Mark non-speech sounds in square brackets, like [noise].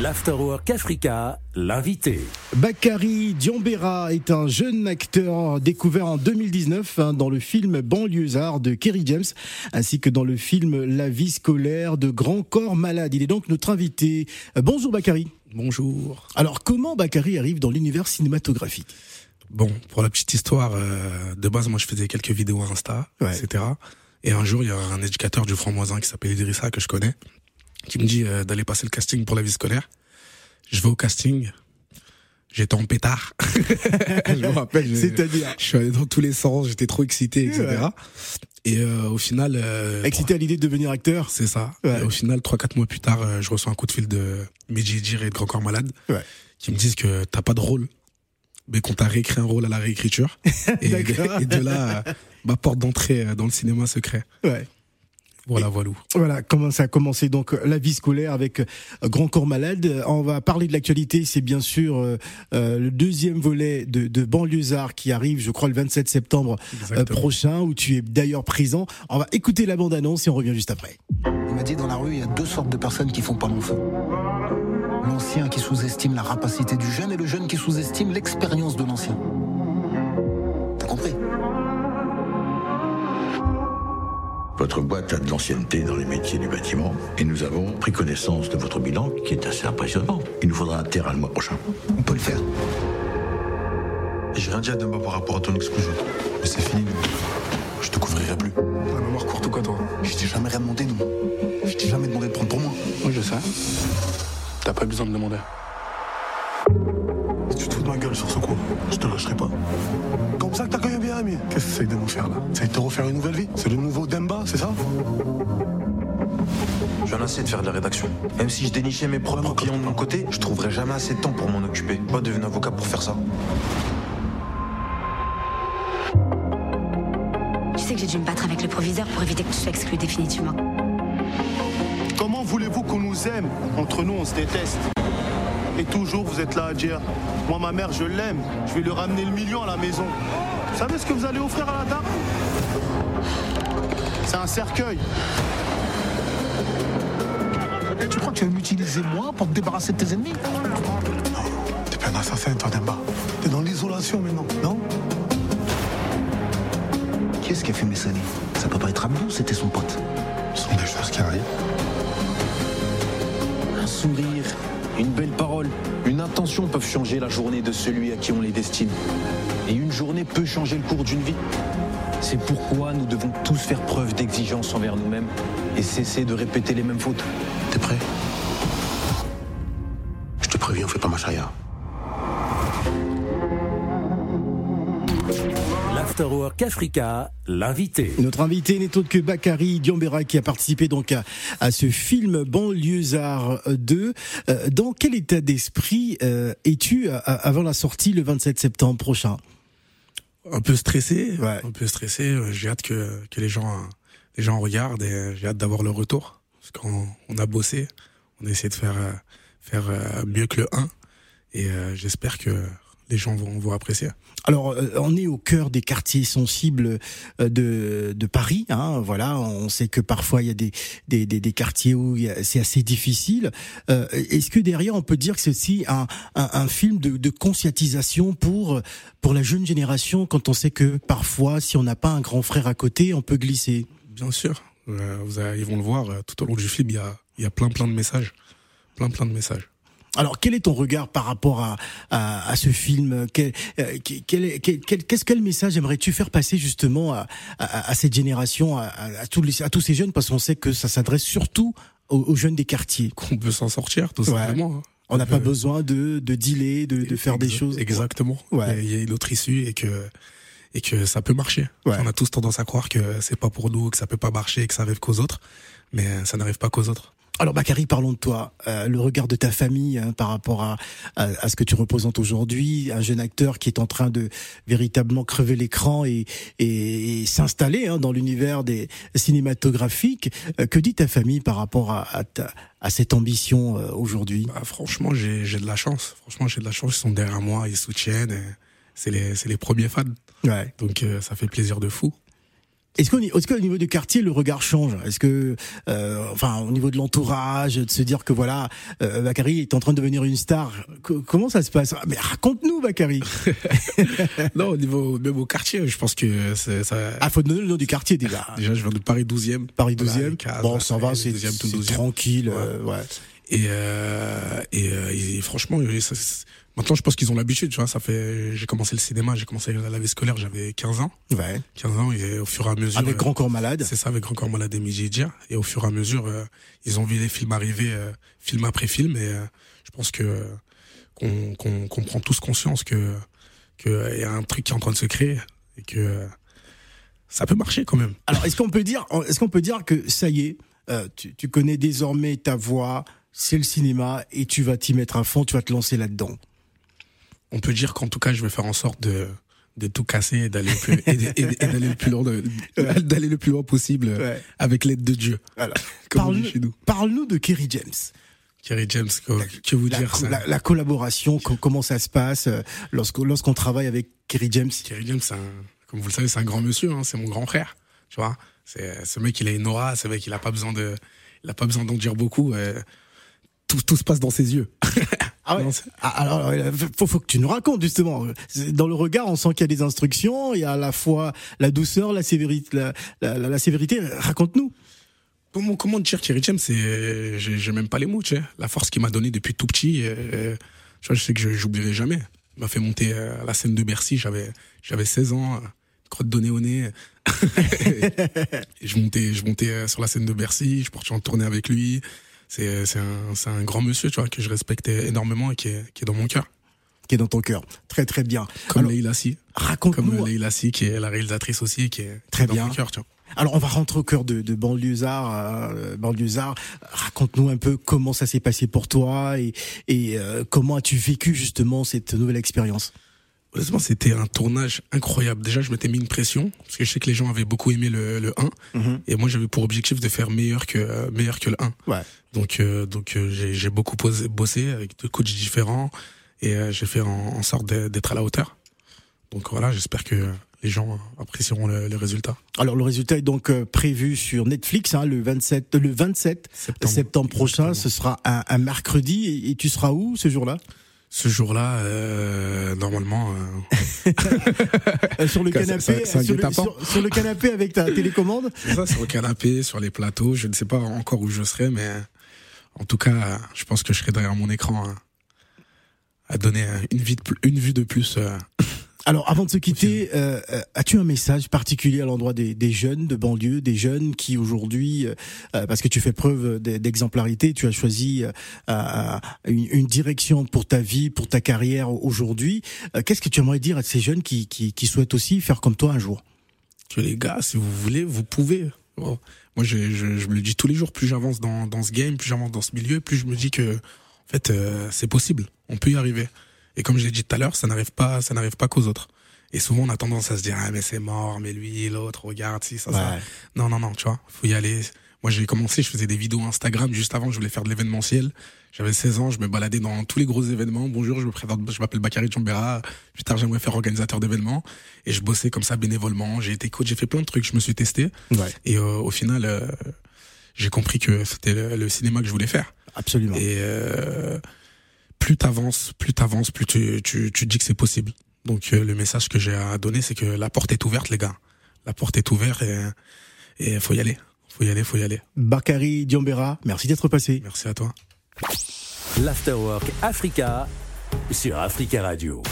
L'Afterwork Africa, l'invité. Bakary Diambera est un jeune acteur découvert en 2019 hein, dans le film Banlieusard de Kerry James, ainsi que dans le film La vie scolaire de Grand Corps Malade. Il est donc notre invité. Euh, bonjour Bakary. Bonjour. Alors comment Bakary arrive dans l'univers cinématographique? Bon, pour la petite histoire, euh, de base, moi je faisais quelques vidéos Insta, Ouais. etc. Et un jour, il y a un éducateur du franc-moisin qui s'appelle Idrissa, que je connais, qui me dit euh, d'aller passer le casting pour la vie scolaire. Je vais au casting, j'étais en pétard. [laughs] je me rappelle, je, C'est-à-dire je suis allé dans tous les sens, j'étais trop excité, etc. Ouais. Et euh, au final... euh, excité à l'idée de devenir acteur C'est ça. Ouais. Et au final, 3-4 mois plus tard, euh, je reçois un coup de fil de Medji et de Grand Corps Malade Ouais. qui me disent que t'as pas de rôle, mais qu'on t'a réécrit un rôle à la réécriture. [laughs] et, de là, ma porte d'entrée dans le cinéma secret. Ouais. Voilà, voilà. Voilà comment ça a commencé donc euh, la vie scolaire avec euh, Grand Corps Malade. On va parler de l'actualité, c'est bien sûr euh, le deuxième volet de, de Banlieusard qui arrive, je crois, le 27 septembre euh, Exactement. prochain, où tu es d'ailleurs présent. On va écouter la bande-annonce et on revient juste après. Il m'a dit dans la rue, il y a deux sortes de personnes qui font pas long feu. L'ancien qui sous-estime la rapacité du jeune et le jeune qui sous-estime l'expérience de l'ancien. T'as compris? Votre boîte a de l'ancienneté dans les métiers du bâtiment et nous avons pris connaissance de votre bilan qui est assez impressionnant. Il nous faudra un terrain le mois prochain. On peut le faire. J'ai rien dit à Demba par rapport à ton exclusion. Mais c'est fini, nous. Je te couvrirai plus. La mémoire courte ou quoi, toi? Je t'ai jamais rien demandé, nous. Je t'ai jamais demandé de prendre pour moi. Oui, je sais. T'as pas besoin de demander. Je te lâcherai pas. Comme ça que t'as quand même bien ami. Qu'est-ce que t'essayes de nous faire là? De te refaire une nouvelle vie? C'est le nouveau Demba, c'est ça? J'en ai assez de faire de la rédaction. Même si je dénichais mes propres clients de mon côté, je trouverais jamais assez de temps pour m'en occuper. Pas devenir avocat pour faire ça. Tu sais que j'ai dû me battre avec le proviseur pour éviter que tu sois exclu définitivement. Comment voulez-vous qu'on nous aime? Entre nous, on se déteste. Et toujours, vous êtes là à dire Moi, ma mère, je l'aime. Je vais lui ramener le million à la maison. Vous savez ce que vous allez offrir à la dame? C'est un cercueil. Tu crois que tu vas m'utiliser moi pour te débarrasser de tes ennemis? T'es pas un assassin, toi, Demba. T'es dans l'isolation maintenant, non? Qui est-ce qui a fumé Sally Ça peut pas être Abdou, c'était son pote. Ce sont des choses qui arrivent. Un sourire, une belle parole, une intention peuvent changer la journée de celui à qui on les destine. Et une journée peut changer le cours d'une vie. C'est pourquoi nous devons tous faire preuve d'exigence envers nous-mêmes et cesser de répéter les mêmes fautes. T'es prêt? Je te préviens, on fait pas machaya. L'Afterwork Africa, l'invité. Notre invité n'est autre que Bakary Diambera qui a participé donc à, à ce film Banlieusard 2. Euh, dans quel état d'esprit euh, es-tu euh, avant la sortie le 27 septembre prochain? Un peu stressé, Ouais. un peu stressé. J'ai hâte que, que les gens, les gens regardent et j'ai hâte d'avoir le retour. Parce qu'on on a bossé, on a essayé de faire, faire mieux que le 1 et euh, j'espère que les gens vont, vont apprécier. Alors, euh, on est au cœur des quartiers sensibles euh, de, de Paris. Hein, voilà, on sait que parfois il y a des, des, des, des quartiers où c'est assez difficile. Euh, Est-ce que derrière, on peut dire que c'est aussi un, un, un film de, de conscientisation pour pour la jeune génération quand on sait que parfois, si on n'a pas un grand frère à côté, on peut glisser? Bien sûr, euh, vous allez- ils vont le voir euh, tout au long du film. Il y a, il y a plein plein de messages, plein plein de messages. Alors, quel est ton regard par rapport à, à, à ce film Quel, euh, quel, est- quel, quel- qu'est-ce quel message aimerais-tu faire passer justement à, à, à cette génération, à, tous les, à tous ces jeunes, parce qu'on sait que ça s'adresse surtout aux, aux jeunes des quartiers. Qu'on peut s'en sortir, tout simplement. hein. On n'a pas besoin de, de dealer, de, de faire des choses. Exactement. Ouais. Il y a une autre issue et que et que ça peut marcher. Ouais. On a tous tendance à croire que c'est pas pour nous, que ça peut pas marcher, que ça arrive qu'aux autres, mais ça n'arrive pas qu'aux autres. Alors Bakary, parlons de toi, Euh, le regard de ta famille hein, par rapport à, à, à ce que tu représentes aujourd'hui, un jeune acteur qui est en train de véritablement crever l'écran et, et, et s'installer hein, dans l'univers des cinématographiques. Euh, que dit ta famille par rapport à, à, ta- à cette ambition euh, aujourd'hui? Bah, franchement, j'ai j'ai de la chance. Franchement, j'ai de la chance. Ils sont derrière moi, ils soutiennent. C'est les c'est les premiers fans. Ouais. Donc euh, ça fait plaisir de fou. Est-ce qu'au est qu'au niveau du quartier, le regard change? Est-ce que, euh, enfin, au niveau de l'entourage, de se dire que voilà, euh, Bakary est en train de devenir une star, co- comment ça se passe? Ah, Mais raconte-nous, Bakary. [laughs] non, au niveau, même au quartier, je pense que ça. Ah, faut donner le nom du quartier déjà. Déjà, je viens de Paris 12e. Paris Voilà, 12e. les cases, bon, ça va, les c'est 12e, tout c'est 12e. tranquille. Ouais. euh, ouais. Et, euh, et, euh, et franchement, ça- maintenant, je pense qu'ils ont l'habitude, tu vois. Ça fait, j'ai commencé le cinéma, j'ai commencé la vie scolaire, j'avais 15 ans. Ouais. 15 ans, et au fur et à mesure. Avec Grand Corps Malade. C'est ça, avec Grand Corps Malade et Midjidia. Et au fur et à mesure, euh, ils ont vu les films arriver, euh, film après film, et je pense que qu'on qu'on qu'on prend tous conscience que que y a un truc qui est en train de se créer et que ça peut marcher quand même. Alors, est-ce qu'on peut dire, est-ce qu'on peut dire que ça y est, euh, tu, tu connais désormais ta voix, c'est le cinéma, et tu vas t'y mettre à fond, tu vas te lancer là-dedans. On peut dire qu'en tout cas, je vais faire en sorte de de tout casser et d'aller le plus loin d'aller le plus loin possible Ouais. avec l'aide de Dieu. Voilà. [laughs] Parle-nous parle-nous de Kerry James. Kerry James, que, que vous La, dire ça la- la collaboration, co- comment ça se passe euh, lorsque- lorsqu'on travaille avec Kerry James? Kerry James, c'est un, comme vous le savez, c'est un grand monsieur, hein, c'est mon grand frère, tu vois. C'est ce mec, il a une aura, ce mec, il a pas besoin de, il a pas besoin d'en dire beaucoup. euh, tout, tout se passe dans ses yeux. [laughs] Ah ouais. [laughs] Ah, alors, euh, faut, faut que tu nous racontes justement. Dans le regard, on sent qu'il y a des instructions, il y a à la fois la douceur, la sévérité. La, la- la- la sévérité. Raconte-nous. Comment, comment dire Kerry James, c'est, j'ai même pas les mots, tu sais. La force qu'il m'a donnée depuis tout petit, euh, tu vois, je sais que je- j'oublierai jamais. Il m'a fait monter euh, à la scène de Bercy, j'avais, j'avais 16 ans, euh, crotte de nez au nez. [laughs] Et je montais, je montais euh, sur la scène de Bercy, je partais en tournée avec lui. C'est, c'est un, c'est un grand monsieur, tu vois, que je respecte énormément et qui est, qui est dans mon cœur. Qui est dans ton cœur. Très très bien. Comme Leïla Si. Comme Raconte-nous. Leïla Si, qui est la réalisatrice aussi, qui est, qui Très est dans bien. mon cœur, tu vois. Alors on va rentrer au cœur de, de banlieusard. Euh, banlieusard. Raconte-nous un peu comment ça s'est passé pour toi et, et euh, comment as-tu vécu justement cette nouvelle expérience? Honnêtement, c'était un tournage incroyable. Déjà, je m'étais mis une pression, parce que je sais que les gens avaient beaucoup aimé le, le 1, et moi j'avais pour objectif de faire meilleur que, euh, meilleur que le 1. Ouais. Donc, euh, donc euh, j'ai beaucoup posé, bossé avec deux coachs différents, et euh, j'ai fait en, en sorte d'être à la hauteur. Donc voilà, j'espère que les gens apprécieront le, le résultat. Alors le résultat est donc prévu sur Netflix hein, le 27 le 27 septembre, prochain. Ce sera un, un mercredi et, et tu seras où ce jour-là? Ce jour-là, euh, normalement, euh, Euh, Sur le [laughs] canapé, sur, le, sur- sur le canapé avec ta télécommande. [laughs] Ça, sur le canapé, sur les plateaux. Je ne sais pas encore où je serai, mais en tout cas, je pense que je serai derrière mon écran hein, à donner une, vie de une vue de plus. euh. Alors, avant de se quitter, euh, euh, as-tu un message particulier à l'endroit des, des jeunes de banlieue, des jeunes qui aujourd'hui, euh, euh, parce que tu fais preuve d'e- d'exemplarité, tu as choisi euh, euh, une, une direction pour ta vie, pour ta carrière aujourd'hui. Qu'est-ce que tu aimerais dire à ces jeunes qui, qui, qui souhaitent aussi faire comme toi un jour? Que les gars, si vous voulez, vous pouvez. Bon, moi, je, je, je me le dis tous les jours. Plus j'avance dans, dans ce game, plus j'avance dans ce milieu, plus je me dis que, en fait, euh, c'est possible. On peut y arriver. Et comme je l'ai dit tout à l'heure, ça n'arrive pas, ça n'arrive pas qu'aux autres. Et souvent, on a tendance à se dire, ah, mais c'est mort, mais lui, l'autre, regarde, si, ça, ça. Ouais. Non, non, non, tu vois, faut y aller. Moi, j'ai commencé, je faisais des vidéos Instagram juste avant, je voulais faire de l'événementiel. J'avais 16 ans, je me baladais dans tous les gros événements. Bonjour, je me présente, je m'appelle Bakary Chambera. Plus tard, j'aimerais faire organisateur d'événements. Et je bossais comme ça bénévolement. J'ai été coach, j'ai fait plein de trucs, je me suis testé. Ouais. Et euh, au final, euh, j'ai compris que c'était le, le cinéma que je voulais faire. Absolument. Et euh, plus t'avances, plus t'avances, plus tu, tu, tu dis que c'est possible. Donc euh, le message que j'ai à donner, c'est que la porte est ouverte, les gars. La porte est ouverte et et faut y aller. Faut y aller, faut y aller. Bakary Diambera, merci d'être passé. Merci à toi. L'Afterwork Africa sur Africa Radio.